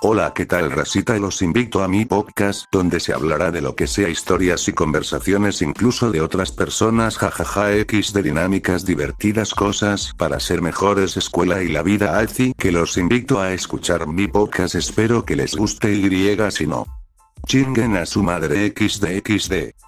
Hola, ¿qué tal, Rasita Los invito a mi podcast, donde se hablará de lo que sea historias y conversaciones, incluso de otras personas, jajaja, X de dinámicas divertidas, cosas para ser mejores, escuela y la vida alci, que los invito a escuchar mi podcast, espero que les guste y si no. Chinguen a su madre XD XD.